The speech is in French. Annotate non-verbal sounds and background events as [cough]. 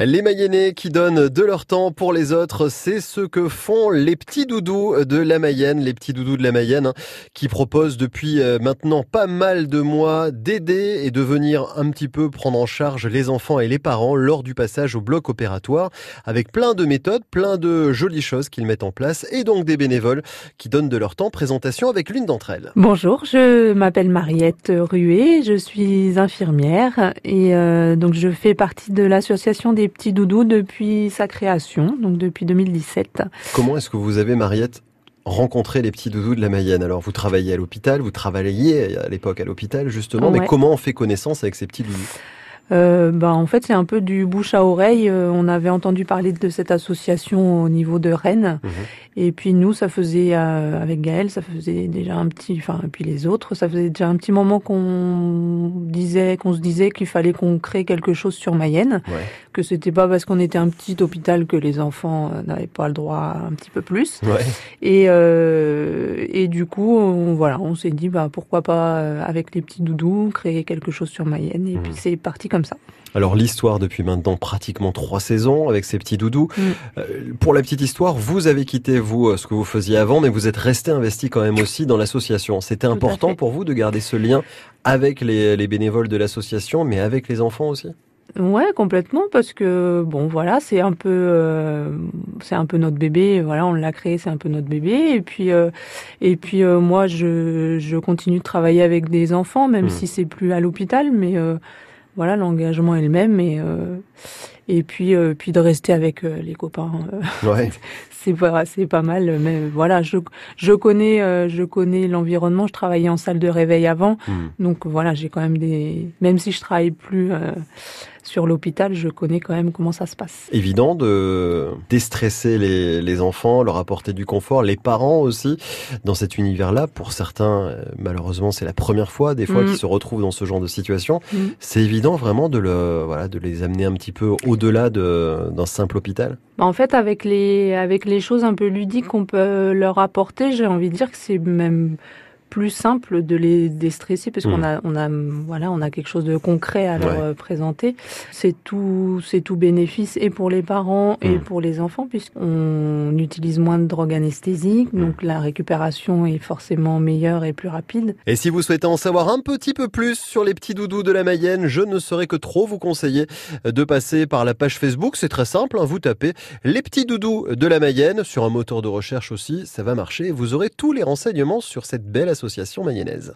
Les Mayennais qui donnent de leur temps pour les autres, c'est ce que font les petits doudous de la Mayenne, les petits doudous de la Mayenne, hein, qui proposent depuis euh, maintenant pas mal de mois d'aider et de venir un petit peu prendre en charge les enfants et les parents lors du passage au bloc opératoire, avec plein de méthodes, plein de jolies choses qu'ils mettent en place, et donc des bénévoles qui donnent de leur temps. Présentation avec l'une d'entre elles. Bonjour, je m'appelle Mariette Ruet, je suis infirmière et euh, donc je fais partie de l'association des petits doudous depuis sa création, donc depuis 2017. Comment est-ce que vous avez, Mariette, rencontré les petits doudous de la Mayenne? Alors, vous travaillez à l'hôpital, vous travailliez à l'époque à l'hôpital, justement, mais comment on fait connaissance avec ces petits doudous? Euh, bah, en fait, c'est un peu du bouche à oreille. Euh, on avait entendu parler de cette association au niveau de Rennes. Mhm. Et puis nous, ça faisait, euh, avec Gaël, ça faisait déjà un petit, enfin, et puis les autres, ça faisait déjà un petit moment qu'on disait, qu'on se disait qu'il fallait qu'on crée quelque chose sur Mayenne. Ouais. Que c'était pas parce qu'on était un petit hôpital que les enfants euh, n'avaient pas le droit à un petit peu plus. Ouais. Et, euh, et du coup, on, voilà, on s'est dit, bah, pourquoi pas, avec les petits doudous, créer quelque chose sur Mayenne. Et puis mhm. c'est parti comme ça. Alors l'histoire depuis maintenant pratiquement trois saisons avec ces petits doudous. Mm. Euh, pour la petite histoire, vous avez quitté vous euh, ce que vous faisiez avant, mais vous êtes resté investi quand même aussi dans l'association. C'était important pour vous de garder ce lien avec les, bénévoles de l'association, mais avec les enfants aussi? Ouais, complètement, parce que bon, voilà, c'est un peu, euh, c'est un peu notre bébé. Voilà, on l'a créé, c'est un peu notre bébé. Et puis, et puis moi, je, je continue de travailler avec des enfants, même mm. si c'est plus à l'hôpital, mais voilà, l'engagement est le même et euh, et puis euh, puis de rester avec euh, les copains. ouais. [laughs] c'est pas c'est pas mal mais voilà, je je connais je connais l'environnement, je travaillais en salle de réveil avant. Hmm. Donc voilà, j'ai quand même des même si je travaille plus sur l'hôpital, je connais quand même comment ça se passe. Évident de déstresser les, les enfants, leur apporter du confort, les parents aussi, dans cet univers-là. Pour certains, euh, malheureusement, c'est la première fois, des fois, mm. qu'ils se retrouvent dans ce genre de situation. Mm. C'est évident vraiment de, le, voilà, de les amener un petit peu au-delà d'un simple hôpital. Bah, en fait, avec les, avec les choses un peu ludiques qu'on peut leur apporter, j'ai envie de dire que c'est même plus simple de les déstresser parce qu'on hmm. a on a voilà on a quelque chose de concret à leur euh, présenter c'est tout c'est tout bénéfice et pour les parents et hmm. pour les enfants puisqu'on utilise moins de drogue anesthésique hmm. donc la récupération est forcément meilleure et plus rapide et si vous souhaitez en savoir un petit peu plus sur les petits doudous de la Mayenne je ne saurais que trop vous conseiller de passer par la page Facebook c'est très simple hein. vous tapez les petits doudous de la Mayenne sur un moteur de recherche aussi ça va marcher vous aurez tous les renseignements sur cette belle association mayonnaise.